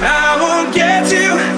for the first time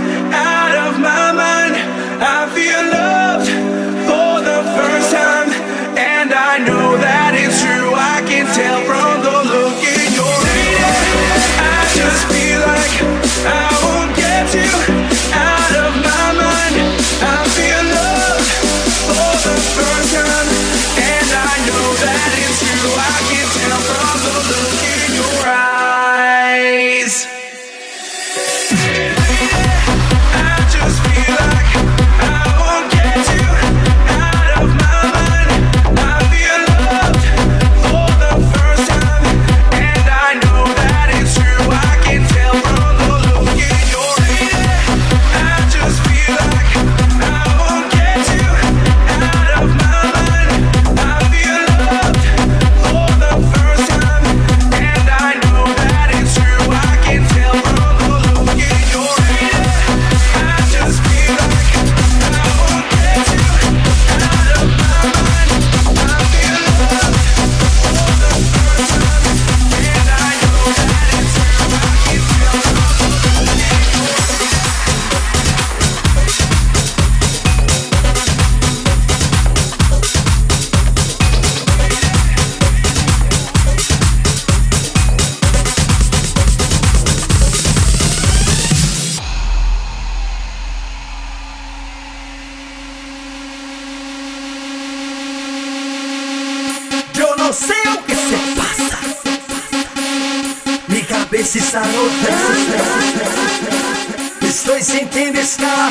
Estou sentindo esse cara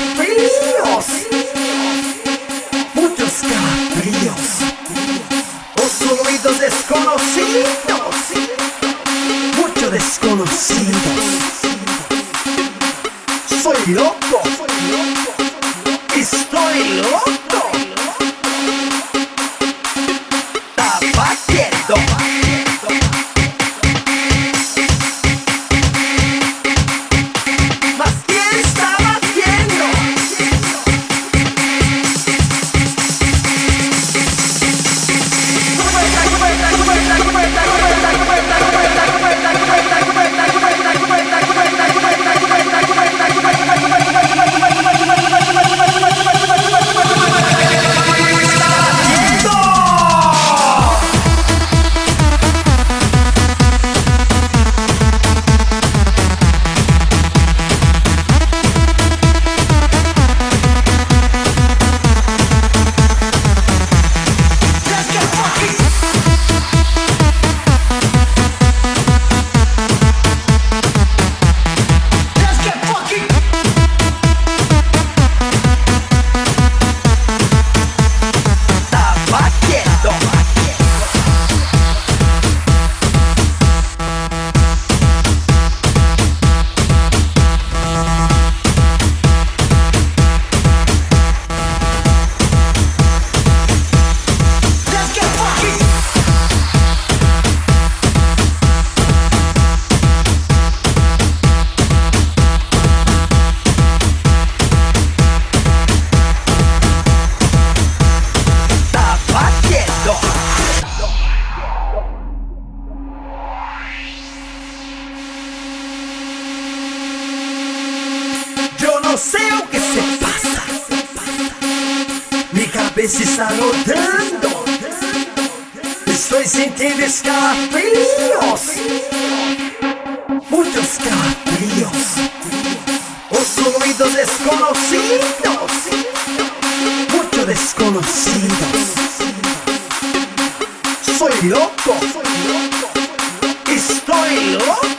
desconocidas. Soy loco, soy loco, estoy loco.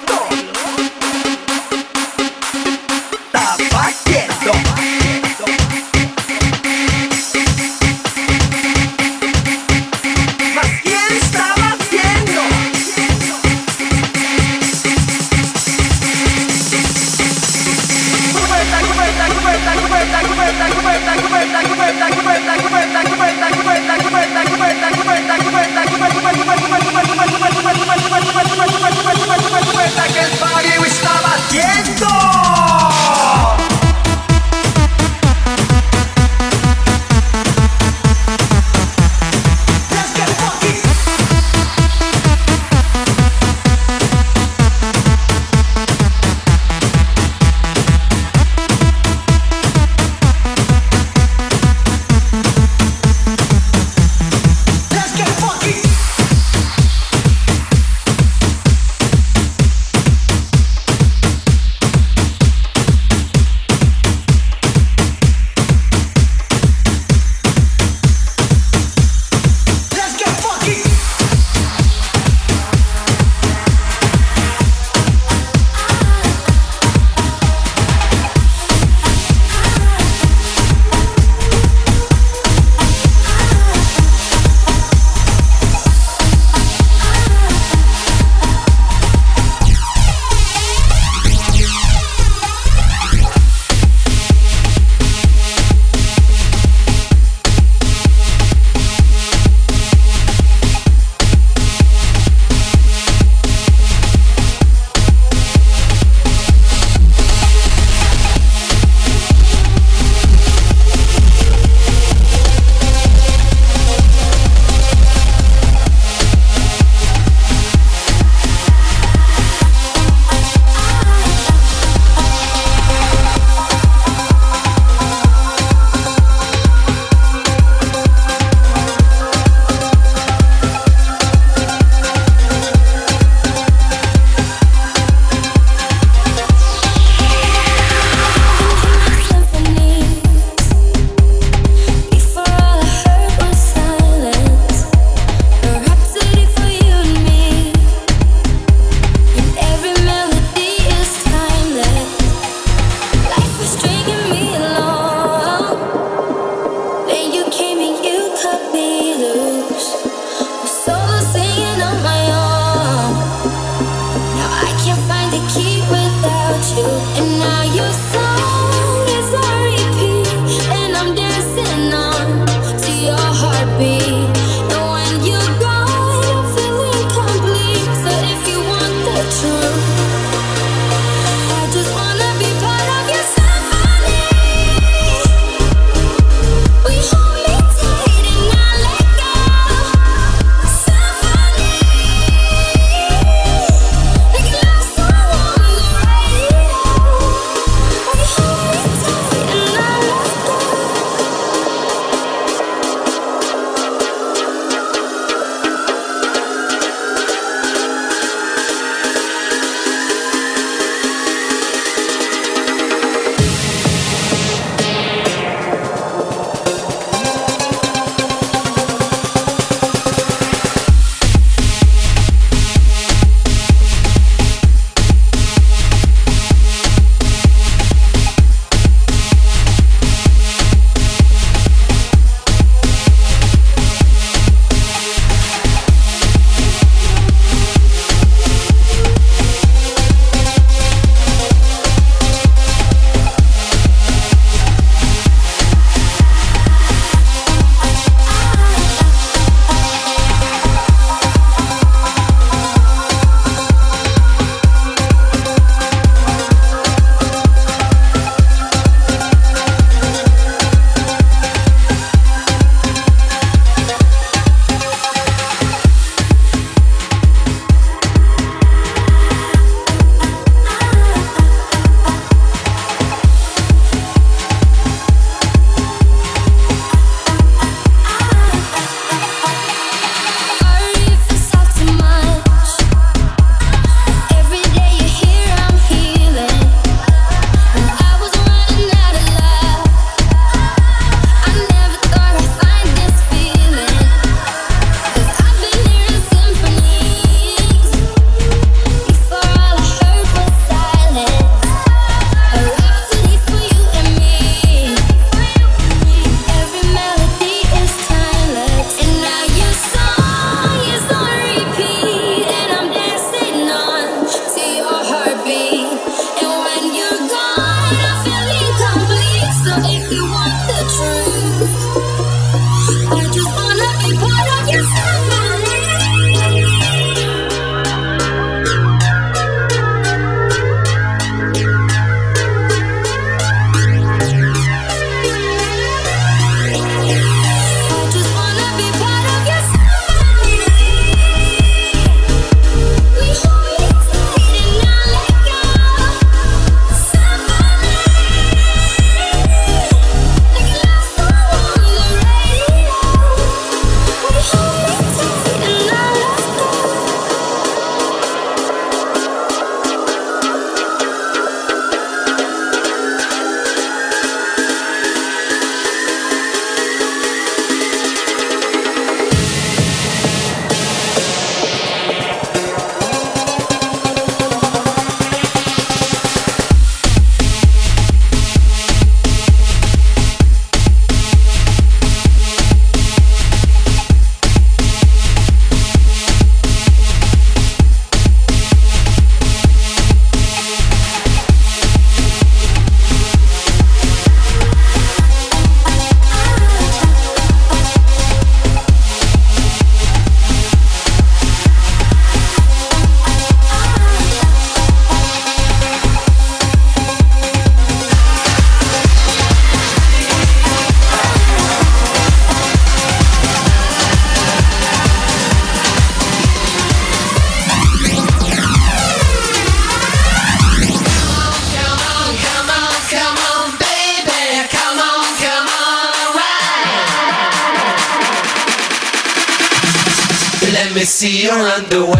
underway.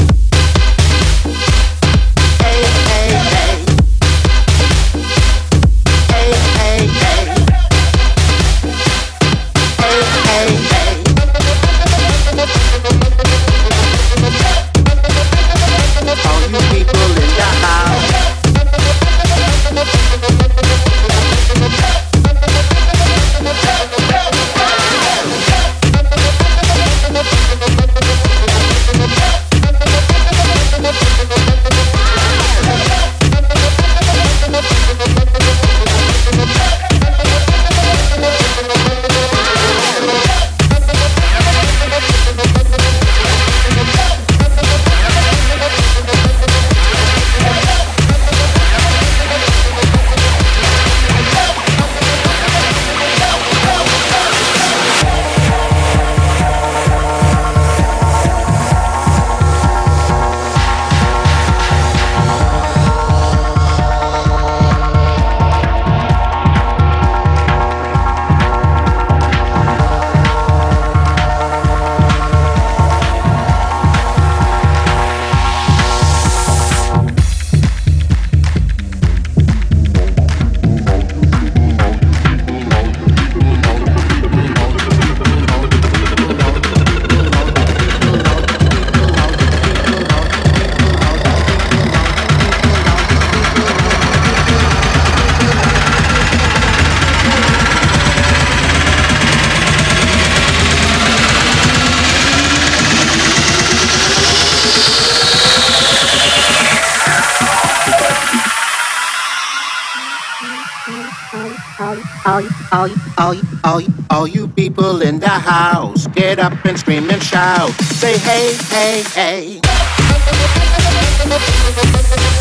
Scream and shout. Say hey, hey, hey.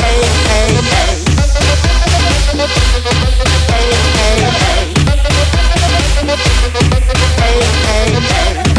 Hey, hey, hey. Hey, hey, hey. Hey, hey, hey.